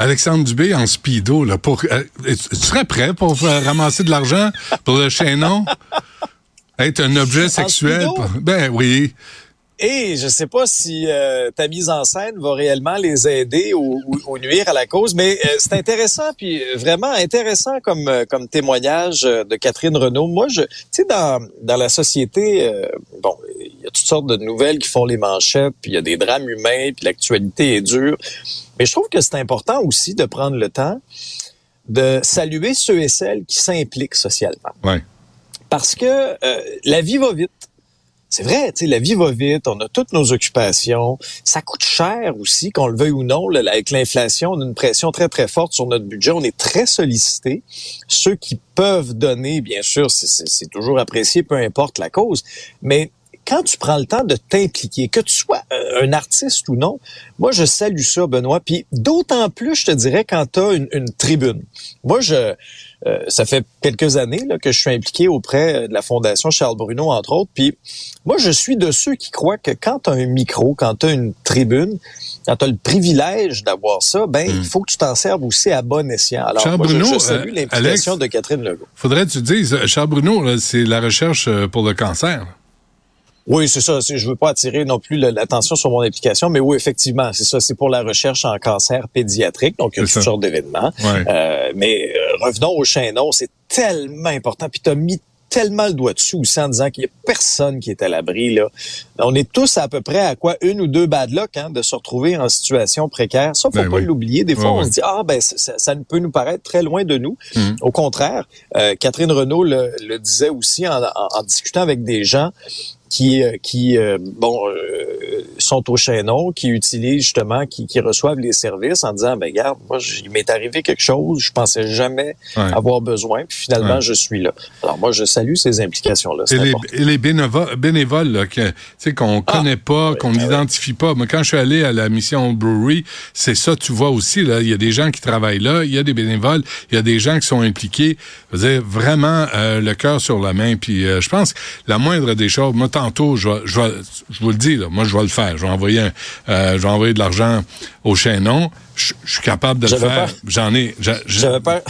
Alexandre Dubé en speedo, là, pour, euh, tu serais prêt pour euh, ramasser de l'argent pour le chaînon? Être un objet sexuel? Ben oui. Et je sais pas si euh, ta mise en scène va réellement les aider ou, nuire à la cause, mais c'est intéressant, puis vraiment intéressant comme comme témoignage de Catherine Renault. Moi, je, tu sais, dans dans la société, bon, y a toutes sortes de nouvelles qui font les manchettes, puis il y a des drames humains, puis l'actualité est dure. Mais je trouve que c'est important aussi de prendre le temps de saluer ceux et celles qui s'impliquent socialement. Ouais. Parce que euh, la vie va vite. C'est vrai, tu sais, la vie va vite, on a toutes nos occupations. Ça coûte cher aussi, qu'on le veuille ou non. avec l'inflation, on a une pression très, très forte sur notre budget. On est très sollicité. Ceux qui peuvent donner, bien sûr, c'est toujours apprécié, peu importe la cause. Mais quand tu prends le temps de t'impliquer, que tu sois euh, un artiste ou non, moi, je salue ça, Benoît. Puis d'autant plus, je te dirais, quand tu as une, tribune. Moi, je... Euh, ça fait quelques années là, que je suis impliqué auprès de la Fondation Charles Bruno, entre autres. Puis moi, je suis de ceux qui croient que quand tu as un micro, quand tu as une tribune, quand tu as le privilège d'avoir ça, ben il hmm. faut que tu t'en serves aussi à bon escient. Alors, Charles moi, Bruno, je, salue euh, l'implication de Catherine Legault. Faudrait que tu dises, Charles Bruno, c'est la recherche pour le cancer. Oui, c'est ça. Je veux pas attirer non plus l'attention sur mon application, mais oui, effectivement, c'est ça. C'est pour la recherche en cancer pédiatrique, donc il y a toutes sortes d'événements. Euh, mais euh, revenons au chaînon, c'est tellement important. Puis tu as mis tellement le doigt dessus aussi en disant qu'il y a personne qui est à l'abri. là. On est tous à peu près à quoi? Une ou deux bad luck hein, de se retrouver en situation précaire. Ça, faut ben pas l'oublier. Des fois, on se dit ah ben ça, ça, peut nous paraître très loin de nous. Hum. Au contraire, euh, Catherine Renault le, le, disait aussi en, en discutant avec des gens qui euh, qui euh, bon euh, sont au chaînon, qui utilisent justement, qui, qui reçoivent les services en disant ben regarde, moi il m'est arrivé quelque chose, je pensais jamais avoir besoin, puis finalement je suis là. Alors moi je salue ces implications là. Et les, et les, bénévoles, bénévoles là, que, qu'on ah, connaît pas, qu'on ben n'identifie pas. Moi quand je suis allé à la mission Brewery, c'est ça tu vois aussi là, il y a des gens qui travaillent là, il y a des bénévoles, il y a des gens qui sont impliqués. Je veux dire, vraiment le cœur sur la main. Puis je pense la moindre des choses, moi tantôt, je, je, je vous le dis, là, moi, je vais le faire. Je vais envoyer, un, euh, je vais envoyer de l'argent au chaînon. Je, je suis capable de le faire. J'en ai. J'avais peur.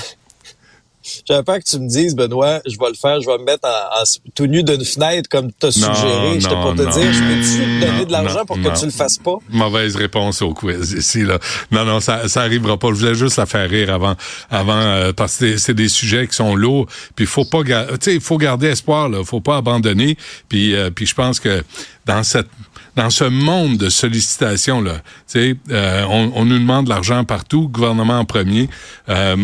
J'avais peur que tu me dises, Benoît, je vais le faire, je vais me mettre en, tout nu d'une fenêtre comme tu as suggéré. J'étais pour te dire, je peux-tu te donner de l'argent pour que tu le fasses pas? Mauvaise réponse au quiz ici, là. Non, non, ça, ça arrivera pas. Je voulais juste la faire rire avant, avant, euh, parce que c'est des sujets qui sont lourds. Puis faut pas, tu sais, il faut garder espoir, là. Faut pas abandonner. Puis, euh, puis je pense que dans cette dans ce monde de sollicitations là, tu sais, euh, on, on, nous demande de l'argent partout, gouvernement en premier. Euh,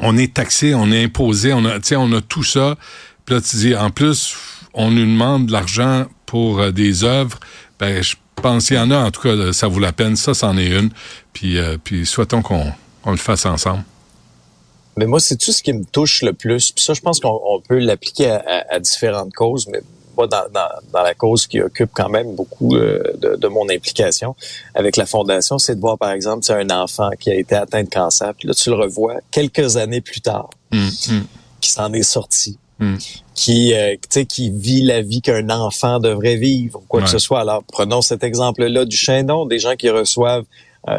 on est taxé, on est imposé, on a, on a tout ça. Puis là, tu dis, en plus, on nous demande de l'argent pour euh, des œuvres. Ben, je pense qu'il y en a, en tout cas, ça vaut la peine. Ça, c'en est une. Puis, euh, puis souhaitons qu'on le fasse ensemble. Mais moi, c'est tout ce qui me touche le plus? Puis ça, je pense qu'on peut l'appliquer à, différentes causes. Mais dans, dans, la cause qui occupe quand même beaucoup euh, de, de, mon implication avec la fondation, c'est de voir par exemple c'est un enfant qui a été atteint de cancer, puis là tu le revois quelques années plus tard, mmh, mmh. qui s'en est sorti. Mmh. qui euh, qui vit la vie qu'un enfant devrait vivre quoi que ce soit alors prenons cet exemple là du chaînon des gens qui reçoivent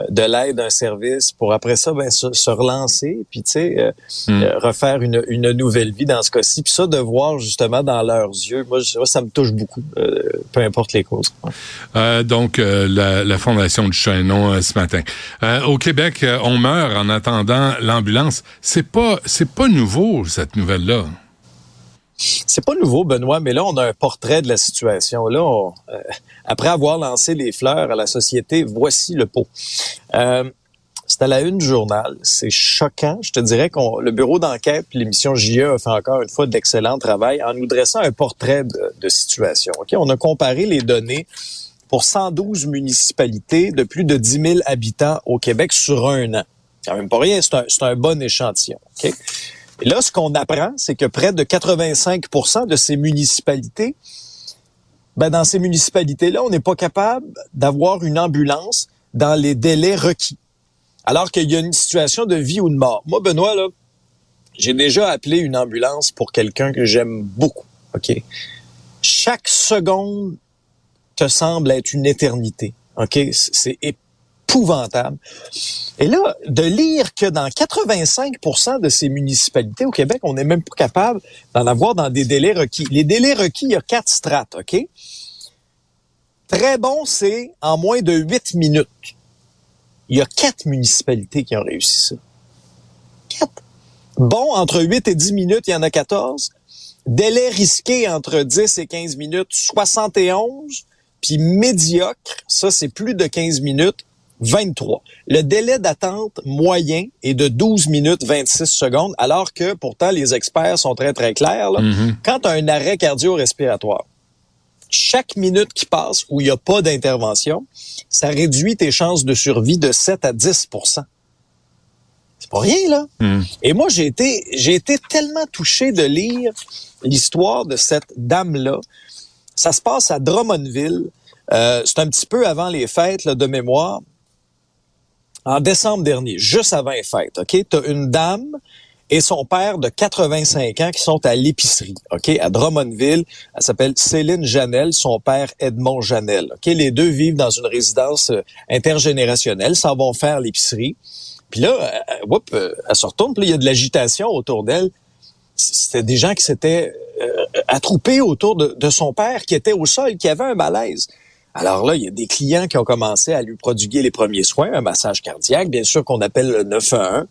de l'aide, d'un service, pour après ça, ben, se, relancer, puis tu sais, euh, hmm. euh, refaire une, une, nouvelle vie dans ce cas-ci. Puis ça, de voir justement dans leurs yeux, moi, ça me touche beaucoup, peu importe les causes. donc, la, la, Fondation du Chaînon ce matin. au Québec, on meurt en attendant l'ambulance. C'est pas, c'est pas nouveau, cette nouvelle-là. C'est pas nouveau, Benoît, mais là, on a un portrait de la situation. Là, euh, après avoir lancé les fleurs à la société, voici le pot. Euh, c'est à la une du journal. C'est choquant. Je te dirais que le bureau d'enquête l'émission JE a fait encore une fois d'excellent travail en nous dressant un portrait de, situation. Ok, On a comparé les données pour 112 municipalités de plus de 10 000 habitants au Québec sur un an. Quand même pas rien, c'est un, un, bon échantillon. Et là, ce qu'on apprend, c'est que près de 85% de ces municipalités, ben dans ces municipalités-là, on n'est pas capable d'avoir une ambulance dans les délais requis. Alors qu'il y a une situation de vie ou de mort. Moi, Benoît, là, j'ai déjà appelé une ambulance pour quelqu'un que j'aime beaucoup. OK? Chaque seconde te semble être une éternité. OK? C'est épouvantable. Et là, de lire que dans 85% de ces municipalités au Québec, on n'est même pas capable d'en avoir dans des délais requis. Les délais requis, il y a quatre strates, OK? Très bon, c'est en moins de huit minutes. Il y a quatre municipalités qui ont réussi ça. Quatre. Bon, entre 8 et 10 minutes, il y en a 14. Délai risqué entre 10 et 15 minutes, 71. Puis médiocre, ça c'est plus de 15 minutes, 23. Le délai d'attente moyen est de 12 minutes 26 secondes, alors que pourtant les experts sont très très clairs. Mm-hmm. Quand tu as un arrêt cardio-respiratoire, chaque minute qui passe où il n'y a pas d'intervention, ça réduit tes chances de survie de 7 à 10% C'est pas rien, là. Mm. Et moi, j'ai été, j'ai été tellement touché de lire l'histoire de cette dame-là ça se passe à Drummondville. Euh, c'est un petit peu avant les fêtes de mémoire. En décembre dernier, juste avant les fêtes, OK? Tu une dame et son père de 85 ans qui sont à l'épicerie, OK, à Drummondville. Elle s'appelle Céline Janel, son père Edmond Janel. OK, les deux vivent dans une résidence euh, intergénérationnelle, s'en vont faire l'épicerie. Puis là, euh, elle se retourne, puis il y a de l'agitation autour d'elle. C'était des gens qui s'étaient euh, attroupé autour de, son père qui était au sol, qui avait un malaise. Alors là, il y a des clients qui ont commencé à lui prodiguer les premiers soins, un massage cardiaque, bien sûr qu'on appelle le 911.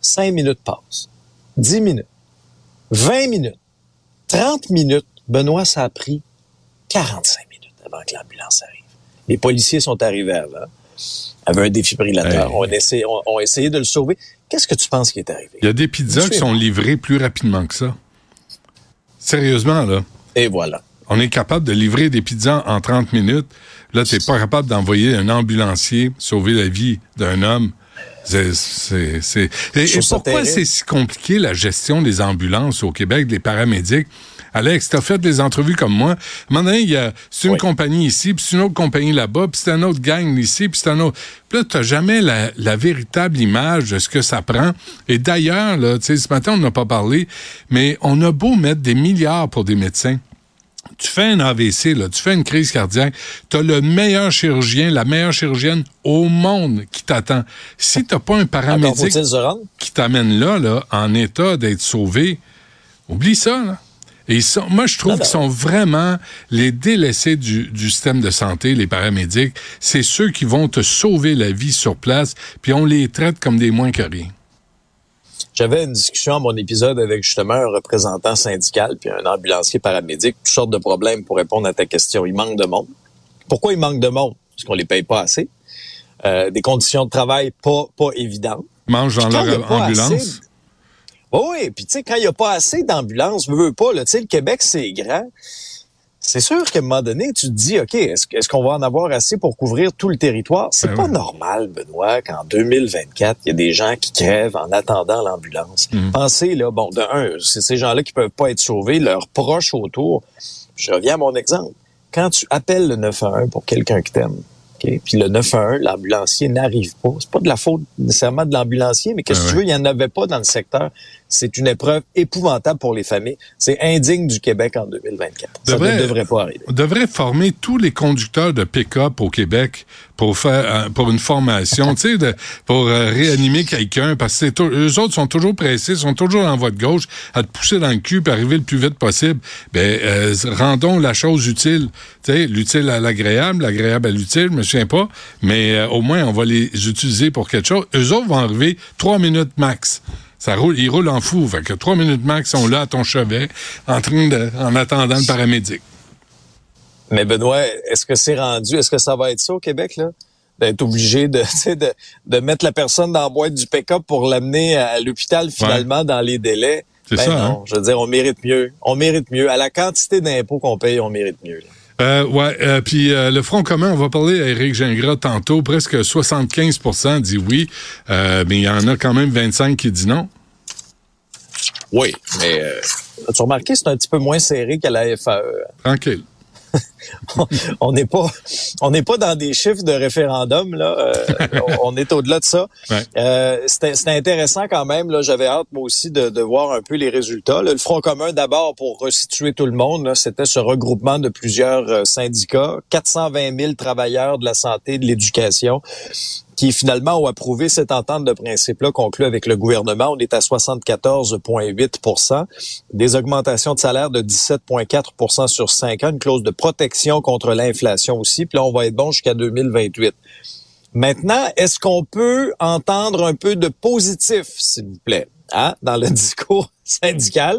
Cinq minutes passent. Dix minutes. Vingt minutes. Trente minutes. Benoît, ça a pris 45 minutes avant que l'ambulance arrive. Les policiers sont arrivés avant, avaient un défibrillateur, ont, essayé, ont essayé de le sauver. Qu'est-ce que tu penses qui est arrivé? Il y a des pizzas qui sont livrées plus rapidement que ça. Sérieusement, là. Et voilà. On est capable de livrer des pizzas en 30 minutes. Là, tu n'es pas capable d'envoyer un ambulancier sauver la vie d'un homme. C'est, Et, pourquoi c'est si compliqué la gestion des ambulances au Québec, des paramédics? Alex, tu as fait des entrevues comme moi. Donné, il y a, c'est une compagnie ici, puis c'est une autre compagnie là-bas, puis c'est un autre gang ici, puis c'est un autre. Puis là, tu n'as jamais la, la, véritable image de ce que ça prend. Et d'ailleurs, là, tu sais, ce matin, on n'a pas parlé, mais on a beau mettre des milliards pour des médecins tu fais un AVC, là, tu fais une crise cardiaque, tu as le meilleur chirurgien, la meilleure chirurgienne au monde qui t'attend. Si tu pas un paramédic qui t'amène là, là, en état d'être sauvé, oublie ça. Là. Et moi, je trouve qu'ils sont vraiment les délaissés du, système de santé, les paramédics. C'est ceux qui vont te sauver la vie sur place, puis on les traite comme des moins que rien. J'avais une discussion à mon épisode avec justement un représentant syndical puis un ambulancier paramédic, toutes sortes de problèmes pour répondre à ta question. Il manque de monde. Pourquoi il manque de monde? Parce qu'on les paye pas assez. Euh, des conditions de travail pas, pas évidentes. Mange dans leur ambulance? oui, puis tu sais, quand il n'y a pas assez d'ambulances, je veux pas, tu sais, le Québec, c'est grand. C'est sûr qu'à un moment donné, tu te dis, OK, est-ce qu'on va en avoir assez pour couvrir tout le territoire? C'est ben pas normal, Benoît, qu'en 2024, il y a des gens qui crèvent en attendant l'ambulance. Mhm. Pensez, là, bon, de un, c'est ces gens-là qui peuvent pas être sauvés, leurs proches autour. Je reviens à mon exemple. Quand tu appelles le 911 pour quelqu'un qui t'aime, puis le 911, l'ambulancier n'arrive pas. C'est pas de la faute nécessairement de l'ambulancier, mais qu'est-ce que tu veux, il n'y en avait pas dans le secteur. C'est une épreuve épouvantable pour les familles. C'est indigne du Québec en 2024. Ça ne devrait pas arriver. On devrait former tous les conducteurs de pick-up au Québec pour faire euh, pour une formation, tu sais, pour euh, réanimer quelqu'un, parce que eux autres sont toujours pressés, sont toujours en voie de gauche à te pousser dans le cul pour arriver le plus vite possible. Ben, euh, rendons la chose utile, tu sais, l'utile à l'agréable, l'agréable à l'utile, je me souviens pas, mais au moins on va les utiliser pour quelque chose. Eux autres vont arriver trois minutes max. Ça roule, ils roulent en fou. Fait que trois minutes max sont là à ton chevet, en train de, en attendant le paramédic. Mais Benoît, est-ce que c'est rendu, est-ce que ça va être ça au Québec, là? D'être obligé de, de, de mettre la personne dans la boîte du pick-up pour l'amener à l'hôpital finalement dans les délais? C'est ben ça, non, hein? Je veux dire, on mérite mieux. On mérite mieux. À la quantité d'impôts qu'on paye, on mérite mieux. Euh, ouais, euh, puis euh, le Front commun, on va parler à Éric Gingras tantôt, presque 75% dit oui, euh, mais il y en a quand même 25 qui disent non. Oui, mais euh, as-tu remarqué, c'est un petit peu moins serré qu'à la FAE. Tranquille. on n'est pas on n'est pas dans des chiffres de référendum là. Euh, on est au-delà de ça. Euh, c'était intéressant quand même là. J'avais hâte moi aussi de, de, voir un peu les résultats le front commun d'abord pour resituer tout le monde c'était ce regroupement de plusieurs euh, syndicats. 420 000 travailleurs de la santé de l'éducation qui finalement ont approuvé cette entente de principe-là conclue avec le gouvernement. On est à 74,8% des augmentations de salaire de 17,4% sur 5 ans, une clause de protection contre l'inflation aussi. Puis là, on va être bon jusqu'à 2028. Maintenant, est-ce qu'on peut entendre un peu de positif, s'il vous plaît? Hein, dans le discours syndical.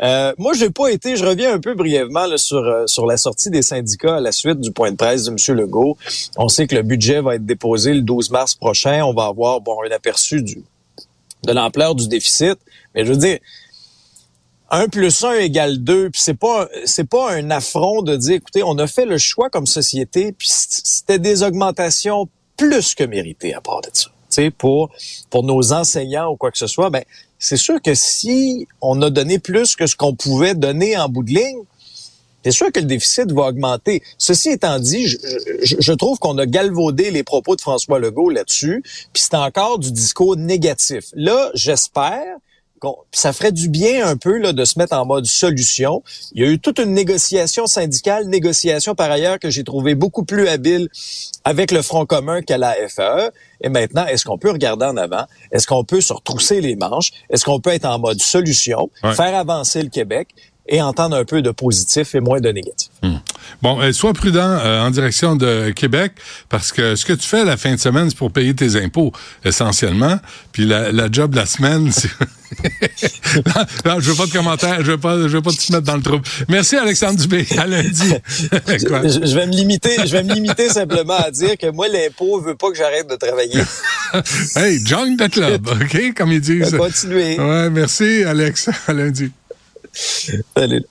Euh, moi, j'ai pas été, je reviens un peu brièvement sur, euh, sur la sortie des syndicats à la suite du point de presse de M. Legault. On sait que le budget va être déposé le 12 mars prochain. On va avoir bon un aperçu du, de l'ampleur du déficit. Mais je veux dire, 1 plus 1 égale 2, puis c'est pas c'est pas un affront de dire écoutez, on a fait le choix comme société, puis c'était des augmentations plus que méritées à part de ça pour, pour nos enseignants ou quoi que ce soit, ben, c'est sûr que si on a donné plus que ce qu'on pouvait donner en bout de ligne, c'est sûr que le déficit va augmenter. Ceci étant dit, je, trouve qu'on a galvaudé les propos de François Legault là-dessus, puis c'est encore du discours négatif. Là, j'espère ça ferait du bien un peu là, de se mettre en mode solution. Il y a eu toute une négociation syndicale, négociation par ailleurs que j'ai trouvé beaucoup plus habile avec le Front commun qu'à la FAE. Et maintenant, est-ce qu'on peut regarder en avant? Est-ce qu'on peut se retrousser les manches? Est-ce qu'on peut être en mode solution, faire avancer le Québec? Et entendre un peu de positif et moins de négatif. Hmm. Bon, euh, sois prudent euh, en direction de Québec parce que ce que tu fais la fin de semaine, c'est pour payer tes impôts essentiellement. Puis la, la job la semaine, c'est... non, je veux pas de commentaires, je veux pas, je veux pas te mettre dans le trouble. Merci Alexandre Dubé. À lundi. je, je, vais me limiter, je vais me limiter simplement à dire que moi l'impôt veut pas que j'arrête de travailler. hey, join the club, ok, comme ils disent. Continuez. Ouais, merci Alex. À lundi. Salut.